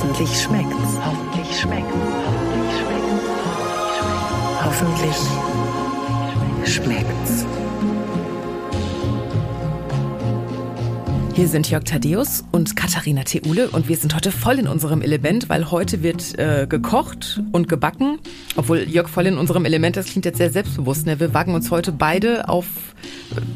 Hoffentlich schmeckt's. Hoffentlich schmeckt's. Hoffentlich schmeckt's. Hoffentlich schmeckt's. Hier sind Jörg Thaddeus und Katharina Theule und wir sind heute voll in unserem Element, weil heute wird äh, gekocht und gebacken. Obwohl Jörg voll in unserem Element, das klingt jetzt sehr selbstbewusst. Ne? Wir wagen uns heute beide auf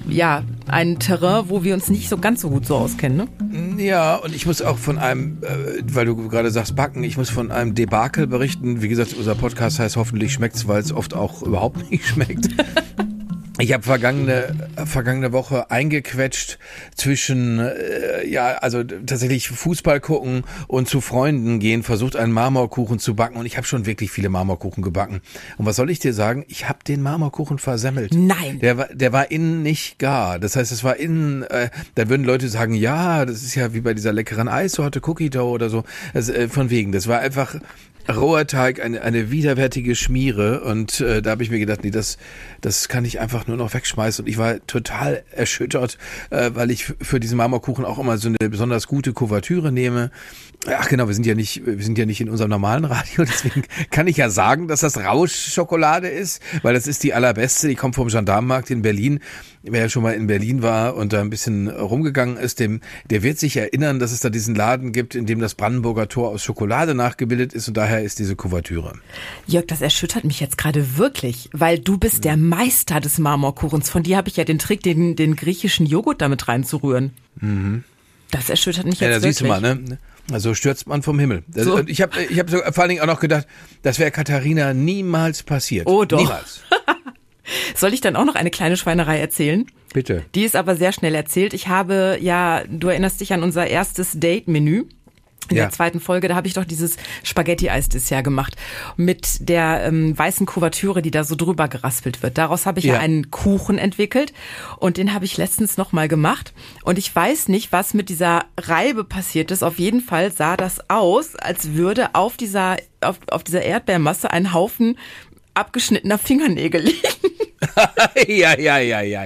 äh, ja, ein Terrain, wo wir uns nicht so ganz so gut so auskennen. Ne? Ja, und ich muss auch von einem, äh, weil du gerade sagst backen, ich muss von einem Debakel berichten. Wie gesagt, unser Podcast heißt hoffentlich schmeckt's, weil es oft auch überhaupt nicht schmeckt. Ich habe vergangene vergangene Woche eingequetscht zwischen äh, ja also tatsächlich Fußball gucken und zu Freunden gehen, versucht einen Marmorkuchen zu backen und ich habe schon wirklich viele Marmorkuchen gebacken. Und was soll ich dir sagen? Ich habe den Marmorkuchen versemmelt. Nein. Der war der war innen nicht gar. Das heißt, es war innen. Äh, da würden Leute sagen, ja, das ist ja wie bei dieser leckeren Eissorte Cookie Dough oder so. Das, äh, von wegen. Das war einfach roher Teig, eine, eine widerwärtige Schmiere. Und äh, da habe ich mir gedacht, nee, das, das kann ich einfach nur noch wegschmeißen. Und ich war total erschüttert, äh, weil ich für diesen Marmorkuchen auch immer so eine besonders gute Kuvertüre nehme. Ach genau, wir sind ja nicht, wir sind ja nicht in unserem normalen Radio, deswegen kann ich ja sagen, dass das Rauschschokolade ist, weil das ist die allerbeste, die kommt vom Gendarmenmarkt in Berlin. Wer ja schon mal in Berlin war und da ein bisschen rumgegangen ist, dem, der wird sich erinnern, dass es da diesen Laden gibt, in dem das Brandenburger Tor aus Schokolade nachgebildet ist und daher ist diese Kuvertüre. Jörg, das erschüttert mich jetzt gerade wirklich, weil du bist der Meister des Marmorkuchens. Von dir habe ich ja den Trick, den, den griechischen Joghurt damit reinzurühren. Mhm. Das erschüttert mich jetzt ja, da wirklich. siehst du mal, ne? Also stürzt man vom Himmel. So. und Ich habe ich hab so vor allen Dingen auch noch gedacht, das wäre Katharina niemals passiert. Oh, doch. Niemals. Soll ich dann auch noch eine kleine Schweinerei erzählen? Bitte. Die ist aber sehr schnell erzählt. Ich habe ja, du erinnerst dich an unser erstes Date-Menü. In Ja. der zweiten Folge, da habe ich doch dieses Spaghetti-Eis-Dessert gemacht mit der ähm, weißen Kuvertüre, die da so drüber geraspelt wird. Daraus habe ich ja. Ja. einen Kuchen entwickelt und den habe ich letztens noch mal gemacht. Und ich weiß nicht, was mit dieser Reibe passiert ist. Auf jeden Fall sah das aus, als würde auf dieser auf, auf dieser Erdbeermasse ein Haufen abgeschnittener Fingernägel liegen. Ja, ja, ja, ja.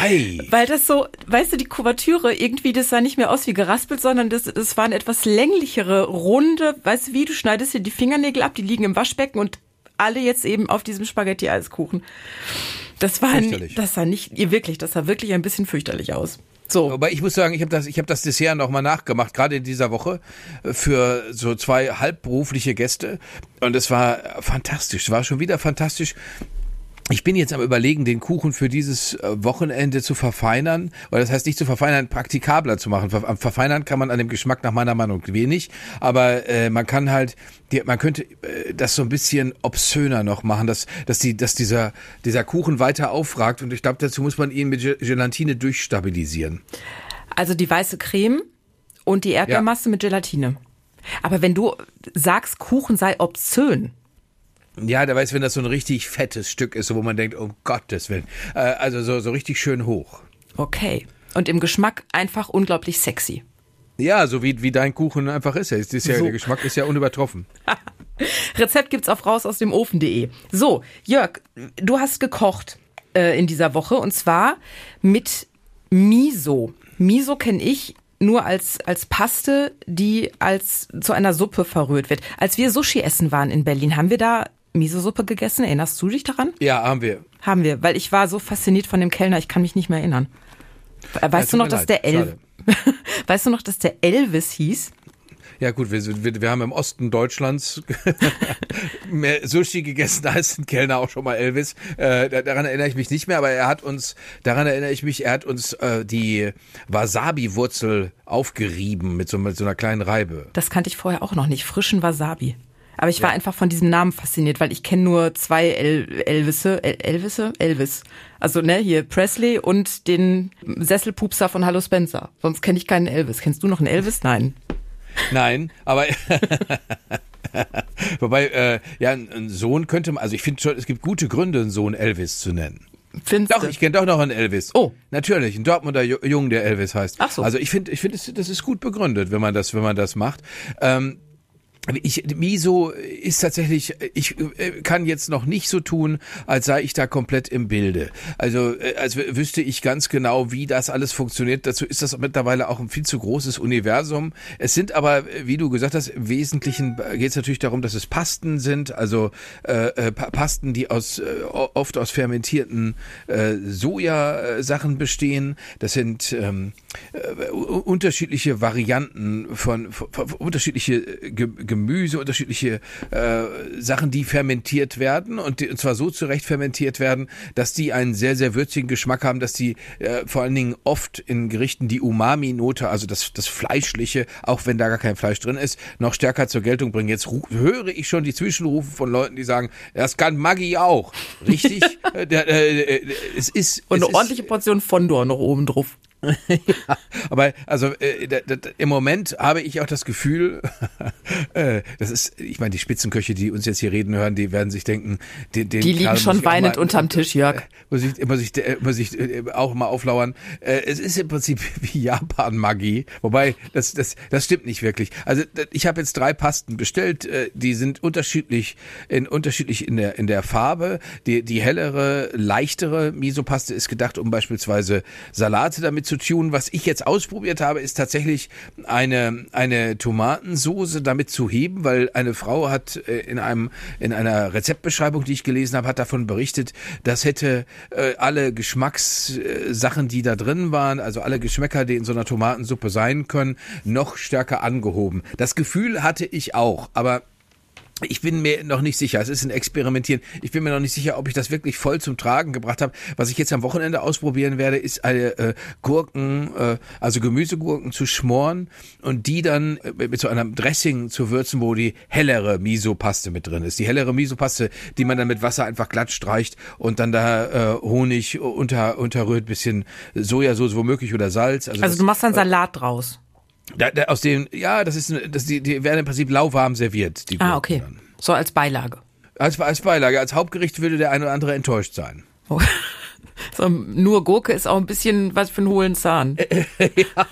Ei. Weil das so, weißt du, die Kuvertüre, irgendwie, das sah nicht mehr aus wie geraspelt, sondern das, das waren etwas länglichere, runde, weißt du wie, du schneidest dir die Fingernägel ab, die liegen im Waschbecken und alle jetzt eben auf diesem Spaghetti-Eiskuchen. Das war, Fürchterlich. das sah nicht, ihr wirklich, das sah wirklich ein bisschen fürchterlich aus. So. Aber ich muss sagen, ich habe das, ich habe das Dessert noch mal nachgemacht, gerade in dieser Woche äh, für so zwei halbberufliche Gäste und es war fantastisch. Es war schon wieder fantastisch. Ich bin jetzt am überlegen, den Kuchen für dieses äh, Wochenende zu verfeinern, oder das heißt nicht zu verfeinern, praktikabler zu machen. Am verfeinern kann man an dem Geschmack nach meiner Meinung wenig, aber äh, man kann halt, die, man könnte äh, das so ein bisschen obszöner noch machen, dass, dass die, dass dieser dieser Kuchen weiter aufragt und ich glaube, dazu muss man ihn mit Ge- Gelatine durchstabilisieren. Also die weiße Creme und die Erdbeermasse mit Gelatine. Aber wenn du sagst, Kuchen sei obszön, Ja, der weiß, wenn das so ein richtig fettes Stück ist, wo man denkt, um Gottes Willen. Äh, also so, so richtig schön hoch. okay. Und im Geschmack einfach unglaublich sexy. Ja, so wie, wie dein Kuchen einfach ist. Es ist ja So. Der Geschmack ist ja unübertroffen. Rezept gibt's auf raus aus dem Ofen.de. So, Jörg, du hast gekocht äh, in dieser Woche und zwar mit Miso. Miso kenne ich nur als, als Paste, die als zu einer Suppe verrührt wird. Als wir Sushi essen waren in Berlin, haben wir da Miso-Suppe gegessen? Erinnerst du dich daran? Ja, haben wir. Haben wir, weil ich war so fasziniert von dem Kellner, ich kann mich nicht mehr erinnern. Äh, Weißt tut du noch, dass leid, der El Weißt du noch, dass der Elvis hieß? Ja gut, wir, wir, wir haben im Osten Deutschlands mehr Sushi gegessen als ein Kellner auch schon mal Elvis. Äh, da- daran erinnere ich mich nicht mehr, aber er hat uns, daran erinnere ich mich, er hat uns äh, die Wasabi-Wurzel aufgerieben mit so, mit so einer kleinen Reibe. Das kannte ich vorher auch noch nicht. Frischen Wasabi. Aber ich war einfach von diesem Namen fasziniert, weil ich kenne nur zwei El Elvisse, El Elvisse, Elvis. Also ne, hier Presley und den Sesselpupser von Hallo Spencer. Sonst kenne ich keinen Elvis. Kennst du noch einen Elvis? Nein. Nein, aber wobei äh, ja ein Sohn könnte man, also ich finde schon, es gibt gute Gründe, einen Sohn Elvis zu nennen. Findest Doch, ich kenne doch noch einen Elvis. Oh. Natürlich, ein Dortmunder Ju- Jungen, der Elvis heißt. Ach so. Also ich finde, ich finde, das- das ist gut begründet, wenn man das, wenn man das macht. Ähm, ich, Miso ist tatsächlich, ich äh, kann jetzt noch nicht so tun, als sei ich da komplett im Bilde. Also äh, als wüsste ich ganz genau, wie das alles funktioniert. Dazu ist das mittlerweile auch ein viel zu großes Universum. Es sind aber, wie du gesagt hast, im Wesentlichen geht es natürlich darum, dass es Pasten sind, also äh, Pasten, die aus äh, oft aus fermentierten äh, Sojasachen bestehen. Das sind ähm, äh, unterschiedliche Varianten von, von, von unterschiedliche Ge Gemüse, unterschiedliche äh, Sachen, die fermentiert werden und, die, und zwar so zurecht fermentiert werden, dass die einen sehr, sehr würzigen Geschmack haben, dass die äh, vor allen Dingen oft in Gerichten die Umami-Note, also das, das Fleischliche, auch wenn da gar kein Fleisch drin ist, noch stärker zur Geltung bringen. Jetzt höre ich schon die Zwischenrufe von Leuten, die sagen, das kann Maggi auch. Richtig? äh, äh, es ist. Und eine ordentliche Portion Fondor noch oben drauf. ja, aber also äh, im Moment habe ich auch das Gefühl, äh, das ist, ich meine, die Spitzenköche, die uns jetzt hier reden hören, die werden sich denken, den, den die liegen schon weinend mal, unterm Tisch, Jörg. Äh, muss ich, muss ich, muss ich äh, auch mal auflauern. Äh, es ist im Prinzip wie Japan-Magie, wobei das, das, das stimmt nicht wirklich. Also ich habe jetzt drei Pasten bestellt, äh, die sind unterschiedlich in unterschiedlich in der in der Farbe. Die die hellere, leichtere Miso-Paste ist gedacht, um beispielsweise Salate damit zu tun. Was ich jetzt ausprobiert habe, ist tatsächlich eine, eine Tomatensoße damit zu heben, weil eine Frau hat äh, in einem, in einer Rezeptbeschreibung, die ich gelesen habe, hat davon berichtet, das hätte äh, alle Geschmackssachen, die da drin waren, also alle Geschmäcker, die in so einer Tomatensuppe sein können, noch stärker angehoben. Das Gefühl hatte ich auch, aber ich bin mir noch nicht sicher. Es ist ein Experimentieren. Ich bin mir noch nicht sicher, ob ich das wirklich voll zum Tragen gebracht habe. Was ich jetzt am Wochenende ausprobieren werde, ist eine äh, Gurken, äh, also Gemüsegurken zu schmoren und die dann äh, mit so einem Dressing zu würzen, wo die hellere Miso-Paste mit drin ist. Die hellere Miso-Paste, die man dann mit Wasser einfach glatt streicht und dann da äh, Honig unter unterrührt, bisschen Sojasauce womöglich oder Salz. Also, also das, du machst dann Salat draus. Da, da, aus dem, ja, das ist, das, die, die werden im Prinzip lauwarm serviert. Die ah, okay. Dann. So als Beilage. Als, als Beilage. Als Hauptgericht würde der eine oder andere enttäuscht sein. Oh. So, nur Gurke ist auch ein bisschen was für einen hohlen Zahn. ja.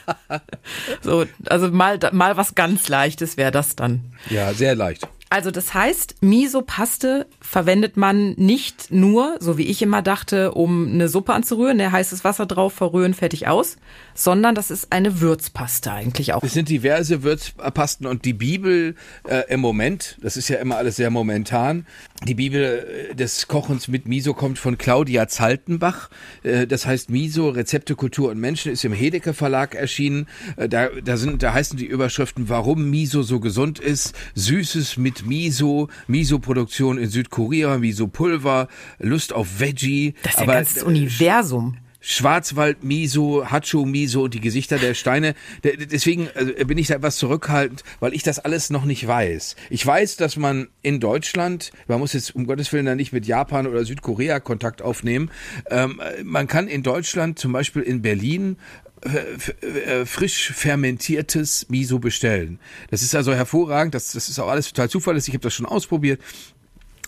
So, also mal, mal was ganz Leichtes wäre das dann. Ja, sehr leicht. Also das heißt, Miso-Paste verwendet man nicht nur, so wie ich immer dachte, um eine Suppe anzurühren, der heißes Wasser drauf, verrühren, fertig aus, sondern das ist eine Würzpaste eigentlich auch. Es sind diverse Würzpasten und die Bibel äh, im Moment, das ist ja immer alles sehr momentan, die Bibel äh, des Kochens mit Miso kommt von Claudia Zaltenbach. Äh, das heißt Miso, Rezepte, Kultur und Menschen ist im Hedeke Verlag erschienen. Äh, da, da sind, da heißen die Überschriften, warum Miso so gesund ist, Süßes mit mit Miso, Miso-Produktion in Südkorea, Miso-Pulver, Lust auf Veggie. Das ist ja aber, ganzes Universum. Schwarzwald Miso, Hacho Miso und die Gesichter der Steine. Deswegen also bin ich da etwas zurückhaltend, weil ich das alles noch nicht weiß. Ich weiß, dass man in Deutschland, man muss jetzt um Gottes Willen da nicht mit Japan oder Südkorea Kontakt aufnehmen, ähm, man kann in Deutschland zum Beispiel in Berlin äh, äh, frisch fermentiertes Miso bestellen. Das ist also hervorragend, das, das ist auch alles total zuverlässig, ich habe das schon ausprobiert.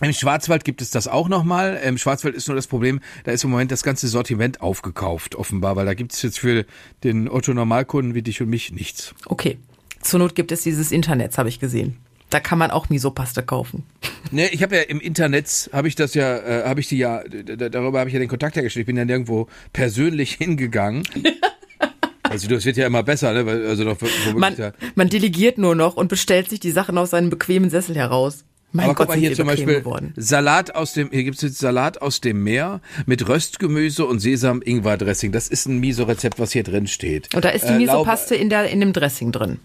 Im Schwarzwald gibt es das auch nochmal. Im Schwarzwald ist nur das Problem, da ist im Moment das ganze Sortiment aufgekauft, offenbar, weil da gibt es jetzt für den Otto-Normalkunden wie dich und mich nichts. Okay. Zur Not gibt es dieses Internet, habe ich gesehen. Da kann man auch Misopaste kaufen. Ne, ich habe ja im Internet habe ich das ja, äh, habe ich die ja, darüber habe ich ja den Kontakt hergestellt. Ich bin ja nirgendwo persönlich hingegangen. Also das wird ja immer besser, ne? Also doch, man, man delegiert nur noch und bestellt sich die Sachen aus seinem bequemen Sessel heraus. Mein Aber Gott, guck mal hier zum Beispiel geworden. Salat aus dem, hier gibt's jetzt Salat aus dem Meer mit Röstgemüse und Sesam-Ingwer-Dressing. Das ist ein Miso-Rezept, was hier drin steht. Und da ist die äh, Miso-Paste in der, in dem Dressing drin.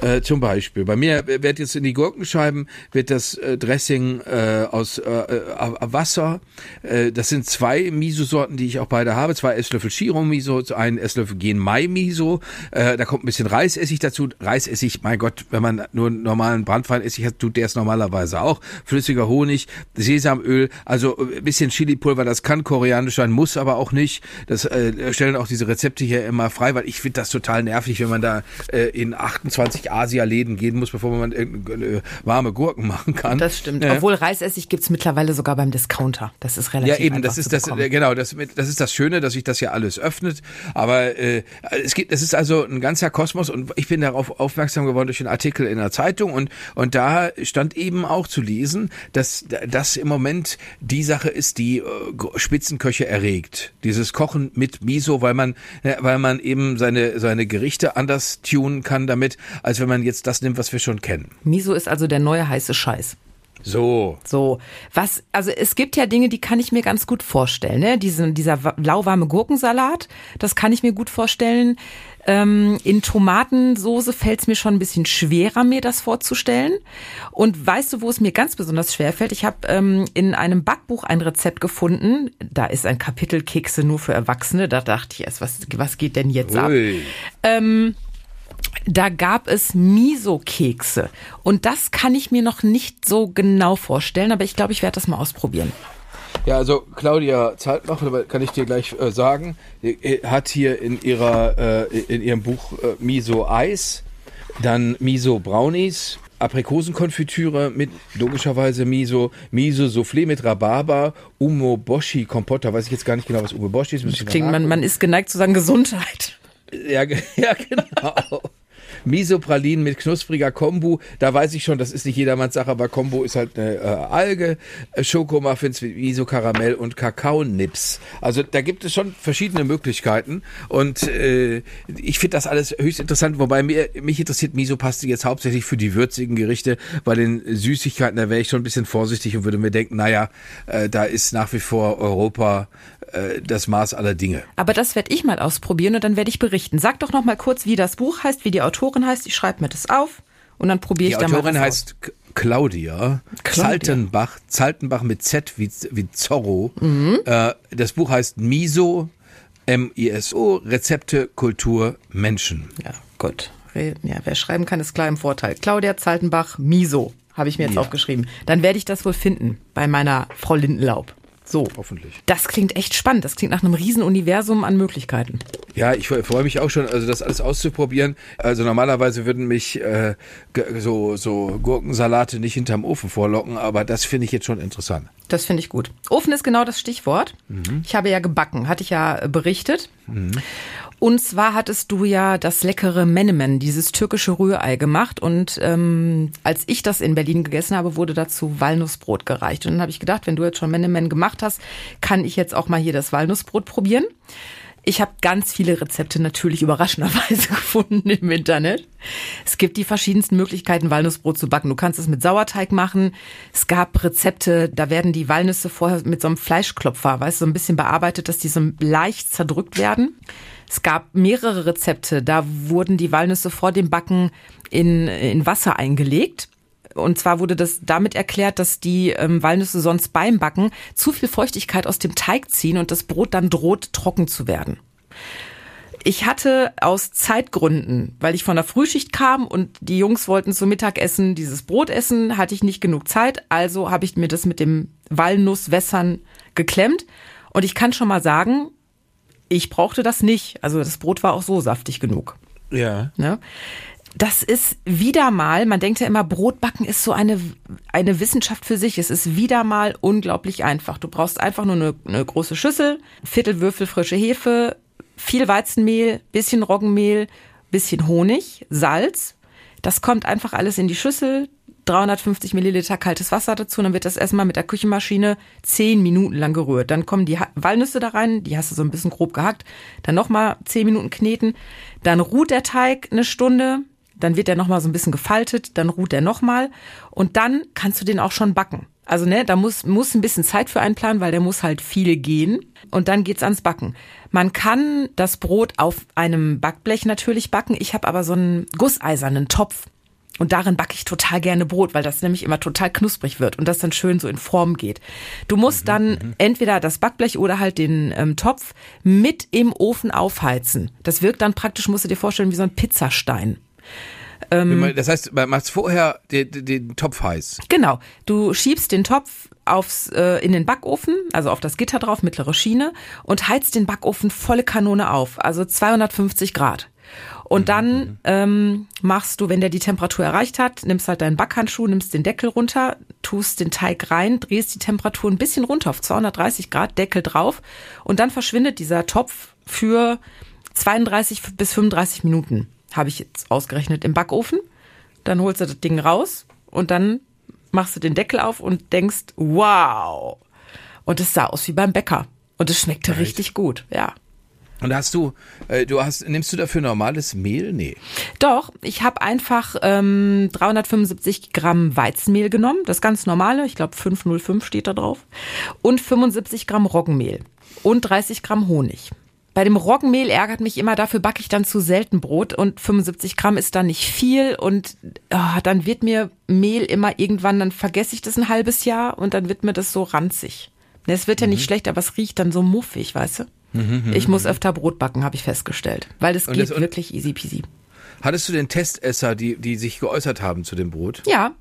Äh, zum Beispiel. Bei mir wird jetzt in die Gurkenscheiben wird das äh, Dressing äh, aus äh, äh, Wasser. Äh, das sind zwei Miso-Sorten, die ich auch beide habe. Zwei Esslöffel Shiro-Miso, ein Esslöffel Genmai-Miso. Äh, da kommt ein bisschen Reisessig dazu. Reisessig, mein Gott, wenn man nur normalen Brandweinessig hat, tut der es normalerweise auch. Flüssiger Honig, Sesamöl, also ein bisschen Chili-Pulver. Das kann koreanisch sein, muss aber auch nicht. Das äh, stellen auch diese Rezepte hier immer frei, weil ich finde das total nervig, wenn man da äh, in 28 durch Asialäden gehen muss, bevor man irgendeine warme Gurken machen kann. Das stimmt. Ja. Obwohl Reisessig gibt's mittlerweile sogar beim Discounter. Das ist relativ Ja, eben, das ist das, bekommen. äh, genau, das, das ist das Schöne, dass sich das ja alles öffnet. Aber äh, es gibt, es ist also ein ganzer Kosmos und ich bin darauf aufmerksam geworden durch einen Artikel in der Zeitung und und da stand eben auch zu lesen, dass das im Moment die Sache ist, die äh, Spitzenköche erregt. Dieses Kochen mit Miso, weil man, äh, weil man eben seine seine Gerichte anders tunen kann damit, als wenn man jetzt das nimmt, was wir schon kennen. Miso ist also der neue heiße Scheiß. So. So, was, also es gibt ja Dinge, die kann ich mir ganz gut vorstellen. Ne? Diesen, dieser wa- lauwarme Gurkensalat, das kann ich mir gut vorstellen. Ähm, in Tomatensoße fällt es mir schon ein bisschen schwerer, mir das vorzustellen. Und weißt du, wo es mir ganz besonders schwer fällt? Ich habe ähm, in einem Backbuch ein Rezept gefunden. Da ist ein Kapitel Kekse nur für Erwachsene. Da dachte ich erst, was, was geht denn jetzt ab? Ui. Da gab es Miso-Kekse. Und das kann ich mir noch nicht so genau vorstellen, aber ich glaube, ich werde das mal ausprobieren. Ja, also Claudia Zeitmacher, kann ich dir gleich äh, sagen, äh, hat hier in ihrer äh, in ihrem Buch äh, Miso Eis, dann Miso Brownies, Aprikosenkonfitüre mit logischerweise Miso, Miso Soufflé mit Rhabarber, Umoboshi Kompott, da weiß ich jetzt gar nicht genau, was Umoboshi ist. müsste ich Klingt, man, man ist geneigt zu sagen Gesundheit. Ja, ja, genau. Miso-Pralinen mit knuspriger Kombu, da weiß ich schon, das ist nicht jedermanns Sache, aber Kombu ist halt eine äh, Alge, äh, Schokomuffins mit Miso-Karamell und Kakaonips. Also da gibt es schon verschiedene Möglichkeiten und äh, ich finde das alles höchst interessant, wobei mir, mich interessiert Miso-Paste jetzt hauptsächlich für die würzigen Gerichte, bei den Süßigkeiten, da wäre ich schon ein bisschen vorsichtig und würde mir denken, naja, äh, da ist nach wie vor Europa äh, das Maß aller Dinge. Aber das werde ich mal ausprobieren und dann werde ich berichten. Sag doch noch mal kurz, wie das Buch heißt, wie die Autorin heißt. Ich schreibe mir das auf und dann probiere Die ich da mal Autorin was heißt K- Claudia, Claudia. Zaltenbach, Zaltenbach mit Z wie, wie Zorro. Äh, das Buch heißt Miso, M-I-S-O, Rezepte, Kultur, Menschen. aus. Ja, gut. Ja, wer schreiben kann, ist klar im Vorteil. Claudia Zaltenbach, Miso, habe ich mir jetzt Ja. aufgeschrieben. Dann werde ich das wohl finden bei meiner Frau Lindenlaub. So. Hoffentlich. Das klingt echt spannend. Das klingt nach einem Riesenuniversum an Möglichkeiten. Ja, ich fre- freue mich auch schon, also das alles auszuprobieren. Also normalerweise würden mich äh, so, so Gurkensalate nicht hinterm Ofen vorlocken, aber das finde ich jetzt schon interessant. Das finde ich gut. Ofen ist genau das Stichwort. Ich habe ja gebacken, hatte ich ja berichtet. Und zwar hattest du ja das leckere Menemen, dieses türkische Rührei gemacht. Und ähm, als ich das in Berlin gegessen habe, wurde dazu Walnussbrot gereicht. Und dann habe ich gedacht, wenn du jetzt schon Menemen gemacht hast, kann ich jetzt auch mal hier das Walnussbrot probieren. Ich habe ganz viele Rezepte natürlich überraschenderweise gefunden im Internet. Es gibt die verschiedensten Möglichkeiten, Walnussbrot zu backen. Du kannst es mit Sauerteig machen. Es gab Rezepte, da werden die Walnüsse vorher mit so einem Fleischklopfer, weißt du, so ein bisschen bearbeitet, dass die so leicht zerdrückt werden. Es gab mehrere Rezepte, da wurden die Walnüsse vor dem Backen in, in Wasser eingelegt. Und zwar wurde das damit erklärt, dass die ähm, Walnüsse sonst beim Backen zu viel Feuchtigkeit aus dem Teig ziehen und das Brot dann droht, trocken zu werden. Ich hatte aus Zeitgründen, weil ich von der Frühschicht kam und die Jungs wollten zum Mittagessen dieses Brot essen, hatte ich nicht genug Zeit, also habe ich mir das mit dem Walnusswässern geklemmt. Und ich kann schon mal sagen, ich brauchte das nicht. Also das Brot war auch so saftig genug. Ja. Ne? Das ist wieder mal, man denkt ja immer, Brotbacken ist so eine, eine Wissenschaft für sich. Es ist wieder mal unglaublich einfach. Du brauchst einfach nur eine, eine große Schüssel, Viertelwürfel frische Hefe, viel Weizenmehl, bisschen Roggenmehl, bisschen Honig, Salz. Das kommt einfach alles in die Schüssel, 350 Milliliter kaltes Wasser dazu, dann wird das erstmal mit der Küchenmaschine zehn Minuten lang gerührt. Dann kommen die Walnüsse da rein, die hast du so ein bisschen grob gehackt, dann nochmal zehn Minuten kneten, dann ruht der Teig eine Stunde, dann wird der nochmal so ein bisschen gefaltet, dann ruht der nochmal und dann kannst du den auch schon backen. Also ne, da muss, muss ein bisschen Zeit für einplanen, weil der muss halt viel gehen und dann geht's ans Backen. Man kann das Brot auf einem Backblech natürlich backen. Ich habe aber so einen gusseisernen Topf. Und darin backe ich total gerne Brot, weil das nämlich immer total knusprig wird und das dann schön so in Form geht. Du musst dann entweder das Backblech oder halt den ähm, Topf mit im Ofen aufheizen. Das wirkt dann praktisch, musst du dir vorstellen, wie so ein Pizzastein. Das heißt, man macht vorher den, den, den Topf heiß. Genau. Du schiebst den Topf aufs, äh, in den Backofen, also auf das Gitter drauf, mittlere Schiene, und heizt den Backofen volle Kanone auf, also 250 Grad. Und dann ähm, machst du, wenn der die Temperatur erreicht hat, nimmst halt deinen Backhandschuh, nimmst den Deckel runter, tust den Teig rein, drehst die Temperatur ein bisschen runter auf 230 Grad, Deckel drauf und dann verschwindet dieser Topf für 32 bis 35 Minuten, habe ich jetzt ausgerechnet, im Backofen. Dann holst du das Ding raus und dann machst du den Deckel auf und denkst, wow. Und es sah aus wie beim Bäcker. Und es schmeckte Echt? richtig gut, ja. Und hast du, äh, du hast, nimmst du dafür normales Mehl? Nee. Doch, ich habe einfach ähm, 375 Gramm Weizenmehl genommen, das ganz normale, ich glaube 505 steht da drauf, und 75 Gramm Roggenmehl und 30 Gramm Honig. Bei dem Roggenmehl ärgert mich immer, dafür backe ich dann zu selten Brot und 75 Gramm ist dann nicht viel und ah, dann wird mir Mehl immer irgendwann, dann vergesse ich das ein halbes Jahr und dann wird mir das so ranzig. Ne, Es wird ja Mhm. nicht schlecht, aber es riecht dann so muffig, weißt du? Ich muss öfter Brot backen, habe ich festgestellt, weil das Und geht das- wirklich easy peasy. Hattest du den Testesser, die, die sich geäußert haben zu dem Brot? Ja,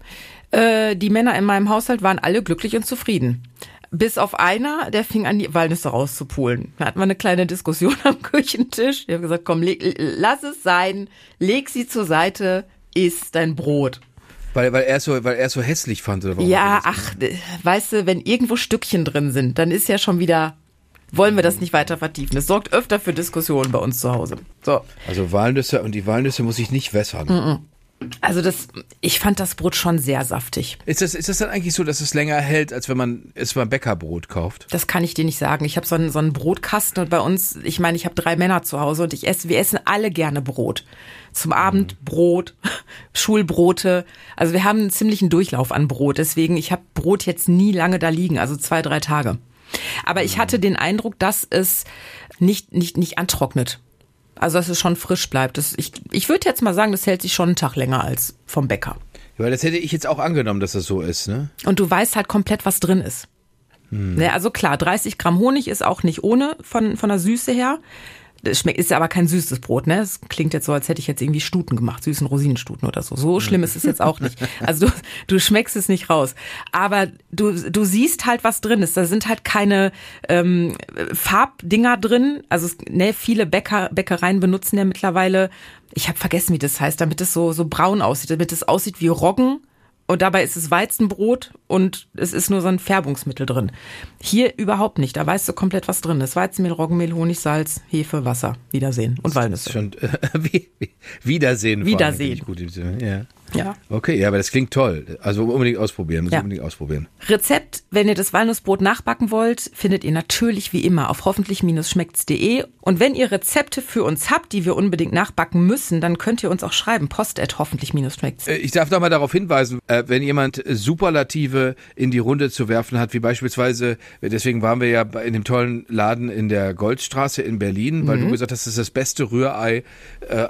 äh, die Männer in meinem Haushalt waren alle glücklich und zufrieden. Bis auf einer, der fing an, die Walnüsse rauszupulen. Da hatten wir eine kleine Diskussion am Küchentisch. Ich habe gesagt, komm, leg, lass es sein, leg sie zur Seite, iss dein Brot. Weil, weil er es so, weil er es so hässlich fand oder warum Ja, ach, weißt du, wenn irgendwo Stückchen drin sind, dann ist ja schon wieder, wollen wir das nicht weiter vertiefen. Das sorgt öfter für Diskussionen bei uns zu Hause. So. Also Walnüsse und die Walnüsse muss ich nicht wässern. Also das, ich fand das Brot schon sehr saftig. Ist das, ist das dann eigentlich so, dass es länger hält, als wenn man es beim Bäckerbrot kauft? Das kann ich dir nicht sagen. Ich habe so einen, so einen Brotkasten und bei uns, ich meine, ich habe drei Männer zu Hause und ich esse, wir essen alle gerne Brot. Zum Abend Brot, Schulbrote. Also wir haben einen ziemlichen Durchlauf an Brot. Deswegen, ich habe Brot jetzt nie lange da liegen, also zwei, drei Tage. Aber ich hatte den Eindruck, dass es nicht, nicht, nicht antrocknet. Also dass es schon frisch bleibt. Das, ich ich würde jetzt mal sagen, das hält sich schon einen Tag länger als vom Bäcker. Ja, weil das hätte ich jetzt auch angenommen, dass das so ist, ne? Und du weißt halt komplett, was drin ist. Ne, also klar, 30 Gramm Honig ist auch nicht ohne von, von der Süße her. Das schmeckt, ist aber kein süßes Brot, ne? Es klingt jetzt so, als hätte ich jetzt irgendwie Stuten gemacht, süßen Rosinenstuten oder so. So schlimm ist es jetzt auch nicht. Also du, du schmeckst es nicht raus. Aber du, du siehst halt, was drin ist. Da sind halt keine ähm, Farbdinger drin. Also ne, viele Bäcker, Bäckereien benutzen ja mittlerweile, ich habe vergessen, wie das heißt, damit es so, so braun aussieht, damit es aussieht wie Roggen. Und dabei ist es Weizenbrot und es ist nur so ein Färbungsmittel drin. Hier überhaupt nicht. Da weißt du komplett, was drin ist. Weizenmehl, Roggenmehl, Honig, Salz, Hefe, Wasser. Wiedersehen. Und Walnüsse. Schon äh, wie, wie, Wiedersehen. allem, Wiedersehen. ich Gut, ja. Ja. Okay, ja, aber das klingt toll. Also unbedingt ausprobieren, muss Ja. unbedingt ausprobieren. Rezept, wenn ihr das Walnussbrot nachbacken wollt, findet ihr natürlich wie immer auf hoffentlich-schmeckt's.de. Und wenn ihr Rezepte für uns habt, die wir unbedingt nachbacken müssen, dann könnt ihr uns auch schreiben. Post at hoffentlich-schmeckt's. Äh, Ich darf noch mal darauf hinweisen, äh, wenn jemand äh, Superlative in die Runde zu werfen hat, wie beispielsweise, deswegen waren wir ja in dem tollen Laden in der Goldstraße in Berlin, weil Mhm. du gesagt hast, das ist das beste Rührei,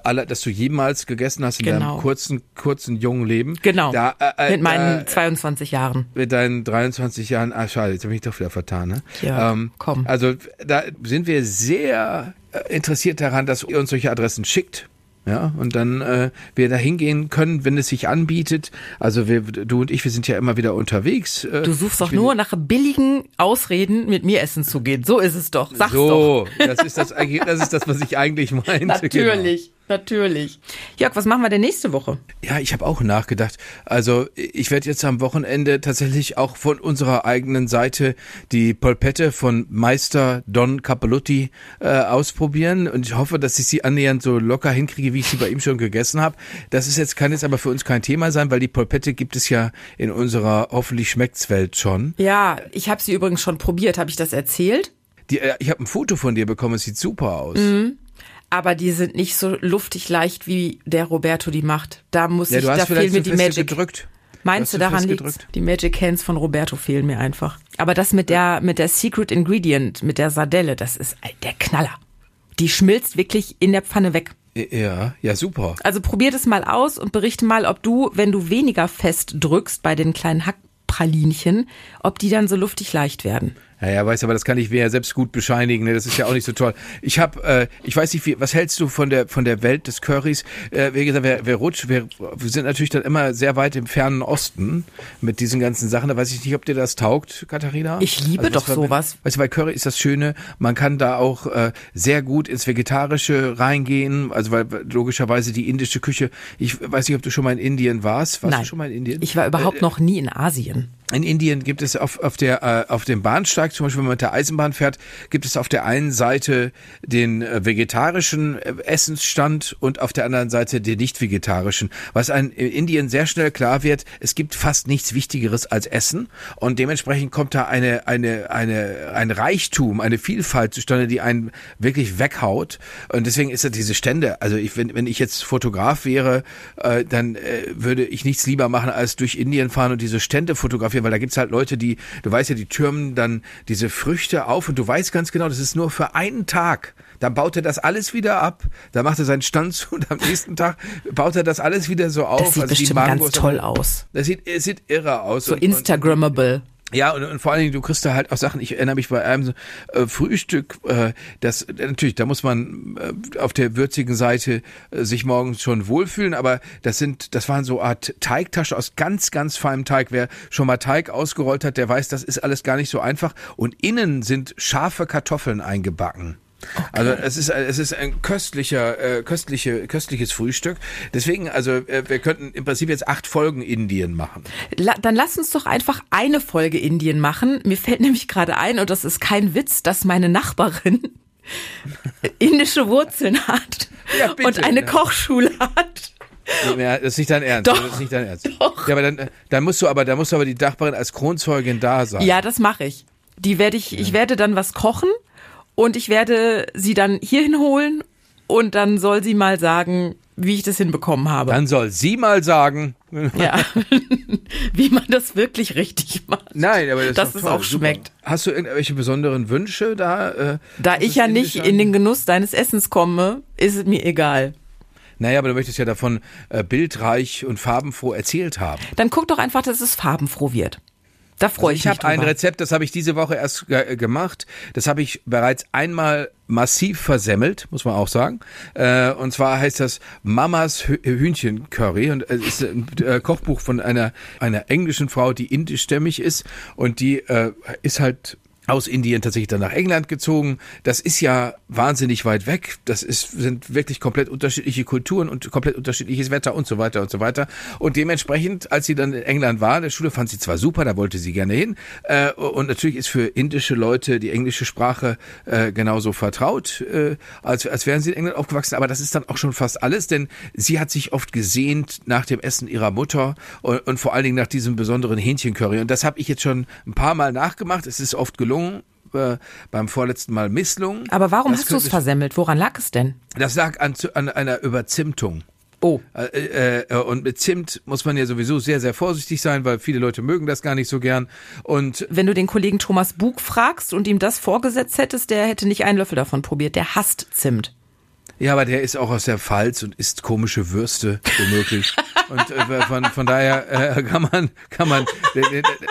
aller, das du jemals gegessen hast in Genau. deinem kurzen, kurzen jungen Leben. Genau. Da, äh, äh, Mit meinen äh, 22 Jahren. mit deinen 23 Jahren, ah schade, jetzt habe ich mich doch wieder vertan, ne? Ja, komm. Also da sind wir sehr äh, interessiert daran, dass ihr uns solche Adressen schickt. Ja, und dann äh, wir da hingehen können, wenn es sich anbietet. Also wir, du und ich, wir sind ja immer wieder unterwegs. Äh, Du suchst doch nur nach billigen Ausreden, mit mir essen zu gehen. So ist es doch. Sag's doch. so, das ist das, eigentlich- das ist das, was ich eigentlich meinte. Genau. Natürlich. Jörg, was machen wir denn nächste Woche? Ja, ich habe auch nachgedacht. Also ich werde jetzt am Wochenende tatsächlich auch von unserer eigenen Seite die Polpette von Meister Don Capelluti äh, ausprobieren und ich hoffe, dass ich sie annähernd so locker hinkriege, wie ich sie bei ihm schon gegessen habe. Das ist jetzt kann jetzt aber für uns kein Thema sein, weil die Polpette gibt es ja in unserer hoffentlich schmeckt's Welt schon. Ja, ich habe sie übrigens schon probiert. Habe ich das erzählt? Die, äh, ich habe ein Foto von dir bekommen, es sieht super aus. Mhm. Aber die sind nicht so luftig leicht, wie der Roberto die macht. Da muss Ja, ich, da fehlt mir die Magic. gedrückt. Meinst Du daran liegt? Die Magic Hands von Roberto fehlen mir einfach. Aber das mit der, mit der Secret Ingredient, mit der Sardelle, das ist der Knaller. Die schmilzt wirklich in der Pfanne weg. Ja, ja, super. Also probier das mal aus und berichte mal, ob du, wenn du weniger fest drückst bei den kleinen Hackpralinchen, ob die dann so luftig leicht werden. Ja, ja, weiß, aber das kann ich mir ja selbst gut bescheinigen. Ne? Das ist ja auch nicht so toll. Ich habe, äh, ich weiß nicht, wie, was hältst du von der von der Welt des Currys? Äh, wie gesagt, wir, wir rutschen, wir, wir sind natürlich dann immer sehr weit im fernen Osten mit diesen ganzen Sachen. Da weiß ich nicht, ob dir das taugt, Katharina. Ich liebe Also, doch sowas. Weißt du, bei Curry ist das Schöne, man kann da auch äh, sehr gut ins Vegetarische reingehen. Also weil logischerweise die indische Küche. Ich weiß nicht, ob du schon mal in Indien warst. Warst Nein. du schon mal in Indien? Ich war überhaupt noch nie in Asien. In Indien gibt es auf, auf, der, äh, auf dem Bahnsteig, zum Beispiel wenn man mit der Eisenbahn fährt, gibt es auf der einen Seite den äh, vegetarischen äh, Essensstand und auf der anderen Seite den nicht vegetarischen. Was ein, in Indien sehr schnell klar wird, es gibt fast nichts Wichtigeres als Essen und dementsprechend kommt da eine, eine, eine, ein Reichtum, eine Vielfalt zustande, die einen wirklich weghaut. Und deswegen ist ja diese Stände, also ich, wenn, wenn ich jetzt Fotograf wäre, äh, dann äh, würde ich nichts lieber machen, als durch Indien fahren und diese Stände fotografieren, weil da gibt's halt Leute, die, du weißt ja, die türmen dann diese Früchte auf und du weißt ganz genau, das ist nur für einen Tag. Dann baut er das alles wieder ab, dann macht er seinen Stand zu und am nächsten Tag baut er das alles wieder so auf. Das sieht Also bestimmt ganz toll aus. Das sieht, es sieht irre aus. So Und- und- Instagrammable. Ja, und, und vor allen Dingen, du kriegst da halt auch Sachen, ich erinnere mich bei einem äh, Frühstück, äh, das äh, natürlich, da muss man äh, auf der würzigen Seite äh, sich morgens schon wohlfühlen, aber das sind, das waren so Art Teigtasche aus ganz, ganz feinem Teig. Wer schon mal Teig ausgerollt hat, der weiß, das ist alles gar nicht so einfach. Und innen sind scharfe Kartoffeln eingebacken. Also es ist es ist ein köstlicher äh, köstliche köstliches Frühstück. Deswegen also äh, wir könnten im Prinzip jetzt acht Folgen Indien machen. La dann lass uns doch einfach eine Folge Indien machen. Mir fällt nämlich gerade ein, und das ist kein Witz, dass meine Nachbarin indische Wurzeln hat Ja, bitte, und eine ne? Kochschule hat. Ja, das ist nicht dein Ernst. Doch. Das ist nicht dein Ernst. Doch. Ja, aber dann, dann musst du aber, dann musst du aber die Nachbarin als Kronzeugin da sein. Ja, das mache ich. Die werde ich, ich werde dann was kochen und ich werde sie dann hierhin holen und dann soll sie mal sagen, wie ich das hinbekommen habe. Dann soll sie mal sagen. ja. wie man das wirklich richtig macht. Nein, aber das ist Dass doch es auch super. schmeckt. Hast du irgendwelche besonderen Wünsche da? Äh, Da ich ja nicht in den? Genuss deines Essens komme, ist es mir egal. Naja, aber du möchtest ja davon äh, bildreich und farbenfroh erzählt haben. Dann guck doch einfach, dass es farbenfroh wird. Da freue ich Ich mich habe ein. Rezept, das habe ich diese Woche erst ge gemacht. Das habe ich bereits einmal massiv versemmelt, muss man auch sagen. Äh, und zwar heißt das Mamas Hü- Hühnchencurry und es ist ein äh, Kochbuch von einer einer englischen Frau, die indischstämmig ist und die äh, ist halt aus Indien tatsächlich dann nach England gezogen. Das ist ja wahnsinnig weit weg. Das ist, sind wirklich komplett unterschiedliche Kulturen und komplett unterschiedliches Wetter und so weiter und so weiter. Und dementsprechend, als sie dann in England war, der Schule fand sie zwar super, da wollte sie gerne hin. Äh, und natürlich ist für indische Leute die englische Sprache äh, genauso vertraut, äh, als, als wären sie in England aufgewachsen. Aber das ist dann auch schon fast alles, denn sie hat sich oft gesehnt nach dem Essen ihrer Mutter und, und vor allen Dingen nach diesem besonderen Hähnchencurry. Und das habe ich jetzt schon ein paar Mal nachgemacht. Es ist oft gelungen. Äh, beim vorletzten Mal misslungen. Aber warum Das hast du es versemmelt? Woran lag es denn? Das lag an, an einer Überzimtung. Oh. Äh, äh, und mit Zimt muss man ja sowieso sehr, sehr vorsichtig sein, weil viele Leute mögen das gar nicht so gern. Und Wenn du den Kollegen Thomas Bug fragst und ihm das vorgesetzt hättest, der hätte nicht einen Löffel davon probiert. Der hasst Zimt. Ja, aber der ist auch aus der Pfalz und isst komische Würste, womöglich. und äh, von, von daher äh, kann man, kann man,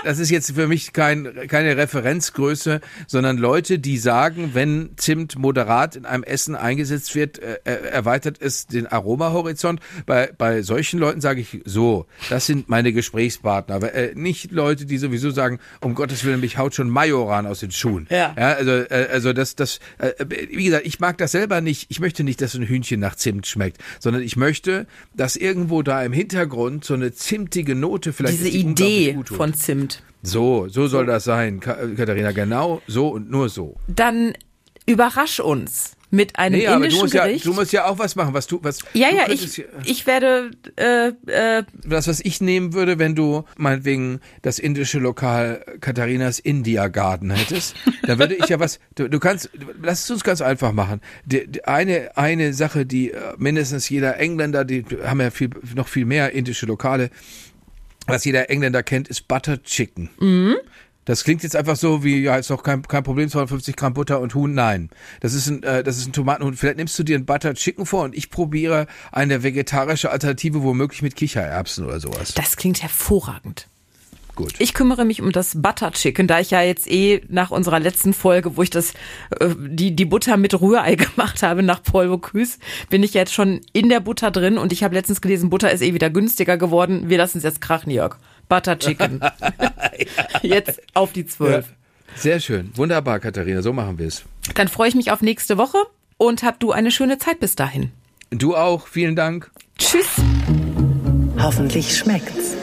das ist jetzt für mich kein, keine Referenzgröße, sondern Leute, die sagen, wenn Zimt moderat in einem Essen eingesetzt wird, äh, erweitert es den Aromahorizont. Bei, bei solchen Leuten sage ich so, das sind meine Gesprächspartner, aber äh, nicht Leute, die sowieso sagen, um Gottes Willen, mich haut schon Majoran aus den Schuhen. Ja. ja also, äh, also das, das, äh, wie gesagt, ich mag das selber nicht. Ich möchte nicht, dass ein Hühnchen nach Zimt schmeckt, sondern ich möchte, dass irgendwo da im Hintergrund so eine zimtige Note vielleicht Diese ist, die Idee von Zimt. so, so soll das sein, Ka Katharina. Genau so und nur so. Dann überrasch uns mit einem Nee, aber du indischen musst, ja, Gericht. du musst ja auch was machen, was du, was. ja, du ja, ich, ich werde äh, äh, das, was ich nehmen würde, wenn du meinetwegen das indische Lokal Katharinas India Garden hättest, dann würde ich ja was, du, du kannst, lass es uns ganz einfach machen. Die, die eine, eine Sache, die äh, mindestens jeder Engländer, die haben ja viel, noch viel mehr indische Lokale, was jeder Engländer kennt, ist Butter Chicken. Das klingt jetzt einfach so wie, ja, ist doch kein, kein Problem, 250 Gramm Butter und Huhn. Nein. Das ist ein, äh, das ist ein Tomatenhuhn. Vielleicht nimmst du dir ein Butter Chicken vor und ich probiere eine vegetarische Alternative, womöglich mit Kichererbsen oder sowas. das klingt hervorragend. gut. Ich kümmere mich um das Butter Chicken, da ich ja jetzt eh nach unserer letzten Folge, wo ich das äh, die die Butter mit Rührei gemacht habe nach Paul Bocuse, bin ich jetzt schon in der Butter drin und ich habe letztens gelesen, Butter ist eh wieder günstiger geworden. Wir lassen es jetzt krachen, Jörg. Butter Chicken. Jetzt auf die zwölf. Sehr schön. Wunderbar, Katharina. So machen wir es. Dann freue ich mich auf nächste Woche und hab du eine schöne Zeit bis dahin. Du auch. Vielen Dank. Tschüss. Hoffentlich schmeckt's.